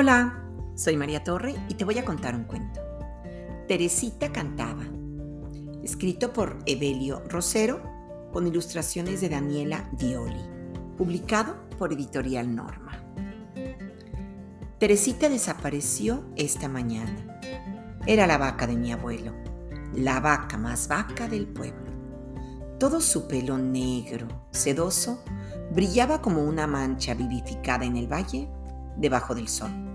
Hola, soy María Torre y te voy a contar un cuento. Teresita cantaba, escrito por Evelio Rosero con ilustraciones de Daniela Dioli, publicado por Editorial Norma. Teresita desapareció esta mañana. Era la vaca de mi abuelo, la vaca más vaca del pueblo. Todo su pelo negro, sedoso, brillaba como una mancha vivificada en el valle debajo del sol.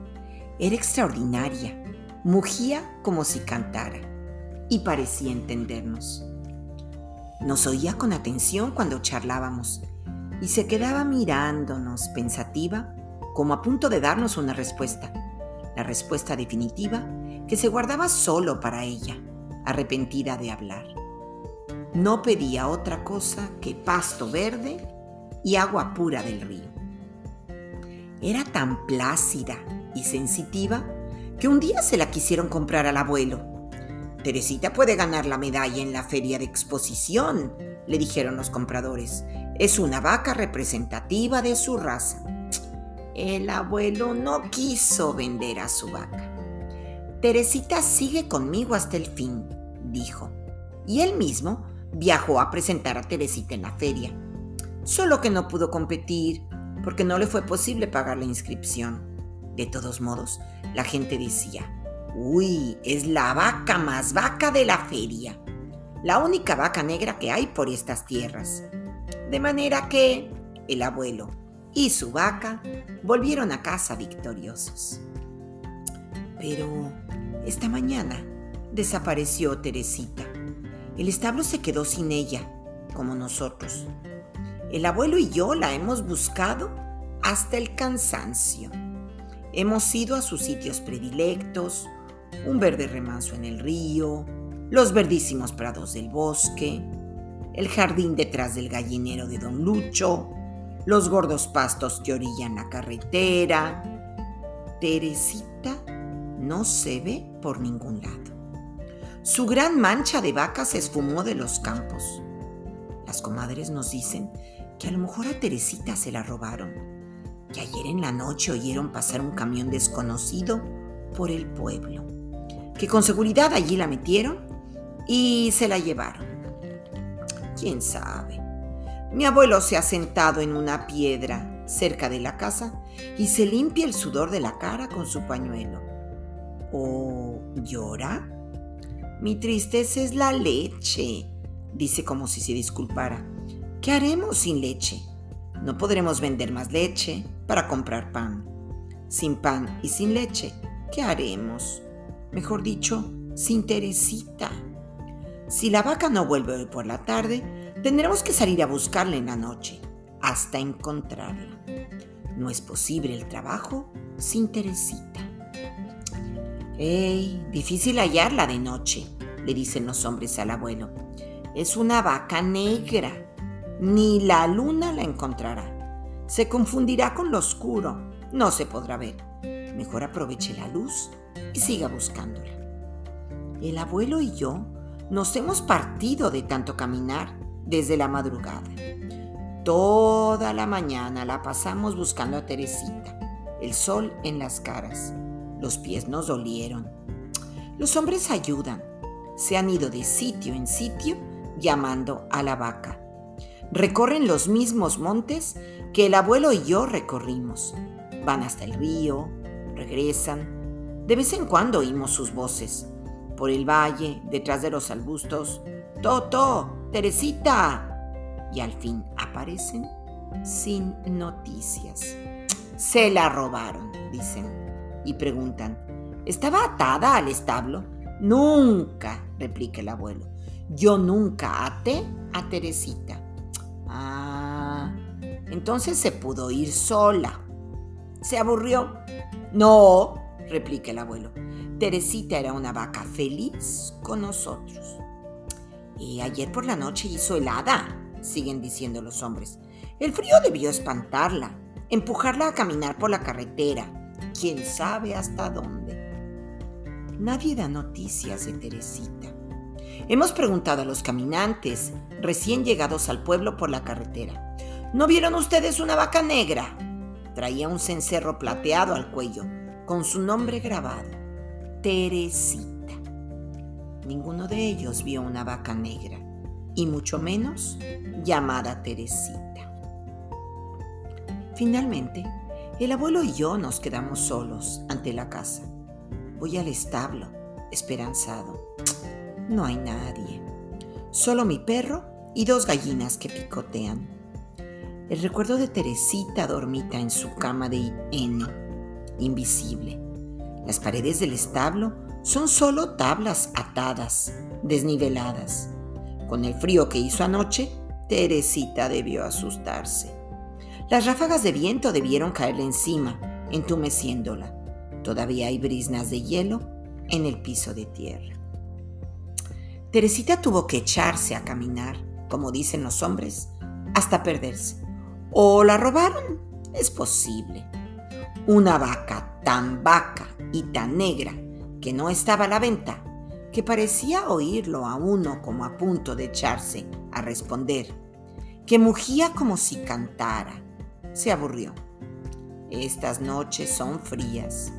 Era extraordinaria, mugía como si cantara y parecía entendernos. Nos oía con atención cuando charlábamos y se quedaba mirándonos pensativa como a punto de darnos una respuesta, la respuesta definitiva que se guardaba solo para ella, arrepentida de hablar. No pedía otra cosa que pasto verde y agua pura del río. Era tan plácida y sensitiva que un día se la quisieron comprar al abuelo. Teresita puede ganar la medalla en la feria de exposición, le dijeron los compradores. Es una vaca representativa de su raza. El abuelo no quiso vender a su vaca. Teresita sigue conmigo hasta el fin, dijo. Y él mismo viajó a presentar a Teresita en la feria. Solo que no pudo competir porque no le fue posible pagar la inscripción. De todos modos, la gente decía, uy, es la vaca más vaca de la feria, la única vaca negra que hay por estas tierras. De manera que el abuelo y su vaca volvieron a casa victoriosos. Pero esta mañana desapareció Teresita. El establo se quedó sin ella, como nosotros. El abuelo y yo la hemos buscado hasta el cansancio. Hemos ido a sus sitios predilectos, un verde remanso en el río, los verdísimos prados del bosque, el jardín detrás del gallinero de don Lucho, los gordos pastos que orillan la carretera. Teresita no se ve por ningún lado. Su gran mancha de vaca se esfumó de los campos. Las comadres nos dicen que a lo mejor a Teresita se la robaron, que ayer en la noche oyeron pasar un camión desconocido por el pueblo, que con seguridad allí la metieron y se la llevaron. ¿Quién sabe? Mi abuelo se ha sentado en una piedra cerca de la casa y se limpia el sudor de la cara con su pañuelo. ¿O llora? Mi tristeza es la leche, dice como si se disculpara. ¿Qué haremos sin leche? No podremos vender más leche para comprar pan. Sin pan y sin leche, ¿qué haremos? Mejor dicho, sin Teresita. Si la vaca no vuelve hoy por la tarde, tendremos que salir a buscarla en la noche, hasta encontrarla. No es posible el trabajo sin Teresita. ¡Ey! Difícil hallarla de noche, le dicen los hombres al abuelo. Es una vaca negra ni la luna la encontrará. Se confundirá con lo oscuro, no se podrá ver. Mejor aproveche la luz y siga buscándola. El abuelo y yo nos hemos partido de tanto caminar desde la madrugada. Toda la mañana la pasamos buscando a Teresita, el sol en las caras. Los pies nos dolieron. Los hombres ayudan. Se han ido de sitio en sitio llamando a la vaca recorren los mismos montes que el abuelo y yo recorrimos. Van hasta el río, regresan. De vez en cuando oímos sus voces. Por el valle, detrás de los arbustos. Toto, Teresita. Y al fin aparecen sin noticias. Se la robaron, dicen. Y preguntan, ¿estaba atada al establo? Nunca, replica el abuelo. Yo nunca até a Teresita. Entonces se pudo ir sola. ¿Se aburrió? No, replica el abuelo. Teresita era una vaca feliz con nosotros. Y ayer por la noche hizo helada, siguen diciendo los hombres. El frío debió espantarla, empujarla a caminar por la carretera, quién sabe hasta dónde. Nadie da noticias de Teresita. Hemos preguntado a los caminantes recién llegados al pueblo por la carretera. ¿No vieron ustedes una vaca negra? Traía un cencerro plateado al cuello, con su nombre grabado, Teresita. Ninguno de ellos vio una vaca negra, y mucho menos llamada Teresita. Finalmente, el abuelo y yo nos quedamos solos ante la casa. Voy al establo, esperanzado. No hay nadie. Solo mi perro y dos gallinas que picotean. El recuerdo de Teresita dormita en su cama de heno, invisible. Las paredes del establo son solo tablas atadas, desniveladas. Con el frío que hizo anoche, Teresita debió asustarse. Las ráfagas de viento debieron caerle encima, entumeciéndola. Todavía hay brisnas de hielo en el piso de tierra. Teresita tuvo que echarse a caminar, como dicen los hombres, hasta perderse. ¿O la robaron? Es posible. Una vaca tan vaca y tan negra que no estaba a la venta, que parecía oírlo a uno como a punto de echarse a responder, que mugía como si cantara, se aburrió. Estas noches son frías,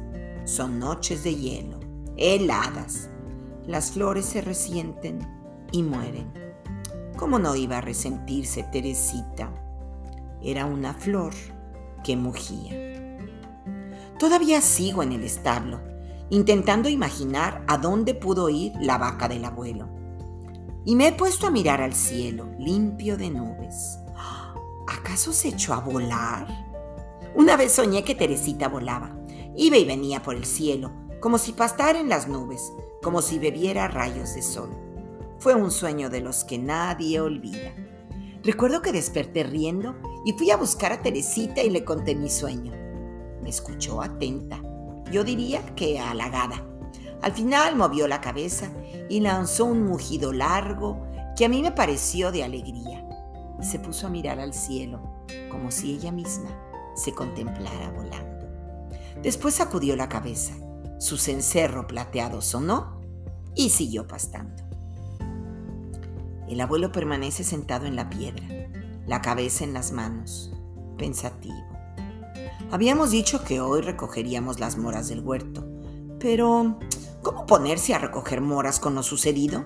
son noches de hielo, heladas. Las flores se resienten y mueren. ¿Cómo no iba a resentirse Teresita? Era una flor que mugía. Todavía sigo en el establo, intentando imaginar a dónde pudo ir la vaca del abuelo. Y me he puesto a mirar al cielo, limpio de nubes. ¿Acaso se echó a volar? Una vez soñé que Teresita volaba. Iba y venía por el cielo, como si pastara en las nubes, como si bebiera rayos de sol. Fue un sueño de los que nadie olvida. Recuerdo que desperté riendo y fui a buscar a Teresita y le conté mi sueño. Me escuchó atenta, yo diría que halagada. Al final movió la cabeza y lanzó un mugido largo que a mí me pareció de alegría y se puso a mirar al cielo como si ella misma se contemplara volando. Después sacudió la cabeza, su cencerro plateado sonó y siguió pastando. El abuelo permanece sentado en la piedra, la cabeza en las manos, pensativo. Habíamos dicho que hoy recogeríamos las moras del huerto, pero ¿cómo ponerse a recoger moras con lo sucedido?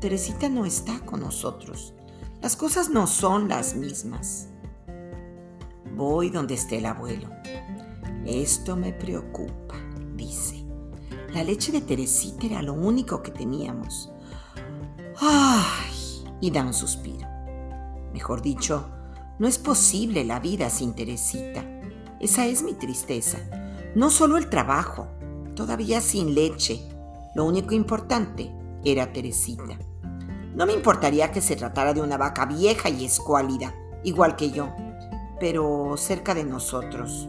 Teresita no está con nosotros las cosas no son las mismas. Voy donde esté el abuelo. Esto me preocupa, dice. La leche de Teresita era lo único que teníamos. ¡Ay! Y da un suspiro. Mejor dicho, no es posible la vida sin Teresita. Esa es mi tristeza. No solo el trabajo, todavía sin leche. Lo único importante era Teresita. No me importaría que se tratara de una vaca vieja y escuálida, igual que yo, pero cerca de nosotros.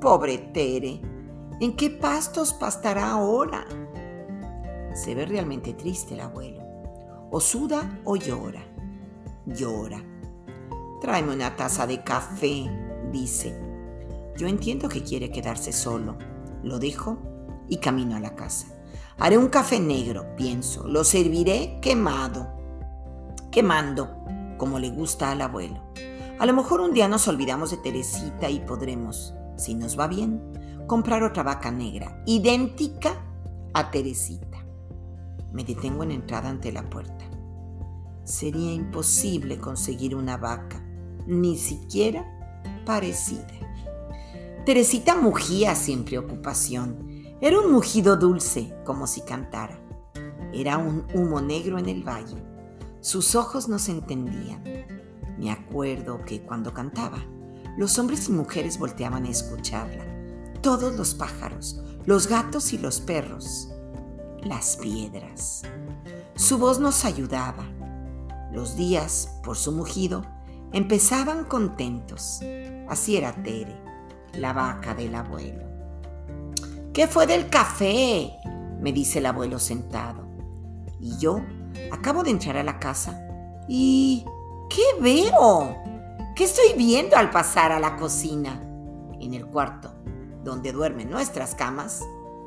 Pobre Tere, ¿en qué pastos pastará ahora? Se ve realmente triste el abuelo. O suda o llora. Llora. Tráeme una taza de café, dice. Yo entiendo que quiere quedarse solo. Lo dejo y camino a la casa. Haré un café negro, pienso. Lo serviré quemado. Quemando, como le gusta al abuelo. A lo mejor un día nos olvidamos de Teresita y podremos, si nos va bien, comprar otra vaca negra, idéntica a Teresita. Me detengo en entrada ante la puerta. Sería imposible conseguir una vaca, ni siquiera parecida. Teresita mugía sin preocupación era un mugido dulce, como si cantara. Era un humo negro en el valle. Sus ojos no se entendían. Me acuerdo que cuando cantaba, los hombres y mujeres volteaban a escucharla. Todos los pájaros, los gatos y los perros. Las piedras. Su voz nos ayudaba. Los días, por su mugido, empezaban contentos. Así era Tere, la vaca del abuelo. ¿Qué fue del café? me dice el abuelo sentado. Y yo acabo de entrar a la casa. ¿Y qué veo? ¿Qué estoy viendo al pasar a la cocina? En el cuarto, donde duermen nuestras camas,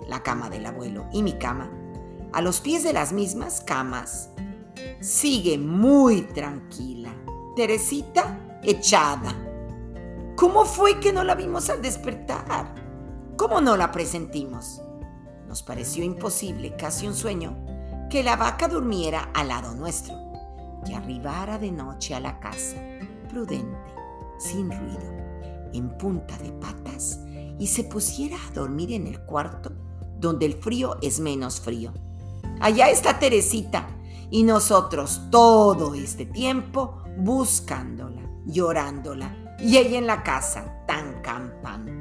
la cama del abuelo y mi cama, a los pies de las mismas camas, sigue muy tranquila. Teresita echada. ¿Cómo fue que no la vimos al despertar? ¿Cómo no la presentimos? Nos pareció imposible, casi un sueño, que la vaca durmiera al lado nuestro, que arribara de noche a la casa, prudente, sin ruido, en punta de patas, y se pusiera a dormir en el cuarto donde el frío es menos frío. Allá está Teresita y nosotros todo este tiempo buscándola, llorándola y ella en la casa tan campante.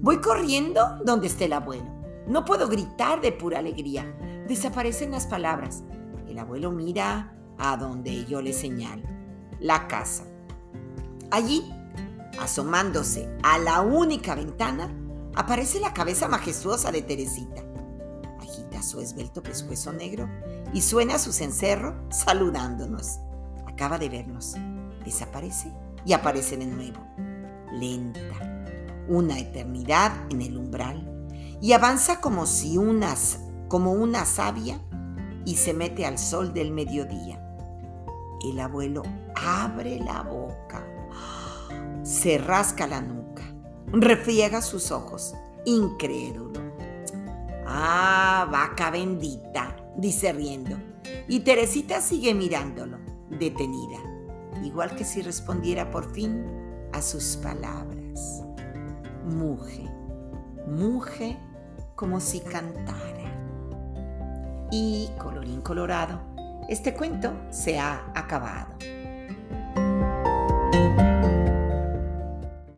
Voy corriendo donde esté el abuelo. No puedo gritar de pura alegría. Desaparecen las palabras. El abuelo mira a donde yo le señalo. La casa. Allí, asomándose a la única ventana, aparece la cabeza majestuosa de Teresita. Agita su esbelto pescuezo negro y suena su cencerro saludándonos. Acaba de vernos. Desaparece y aparece de nuevo. Lenta. Una eternidad en el umbral. Y avanza como si unas, como una savia y se mete al sol del mediodía. El abuelo abre la boca, se rasca la nuca, refriega sus ojos, incrédulo. Ah, vaca bendita, dice riendo. Y Teresita sigue mirándolo, detenida, igual que si respondiera por fin a sus palabras. Muge, muge como si cantara. Y, colorín colorado, este cuento se ha acabado.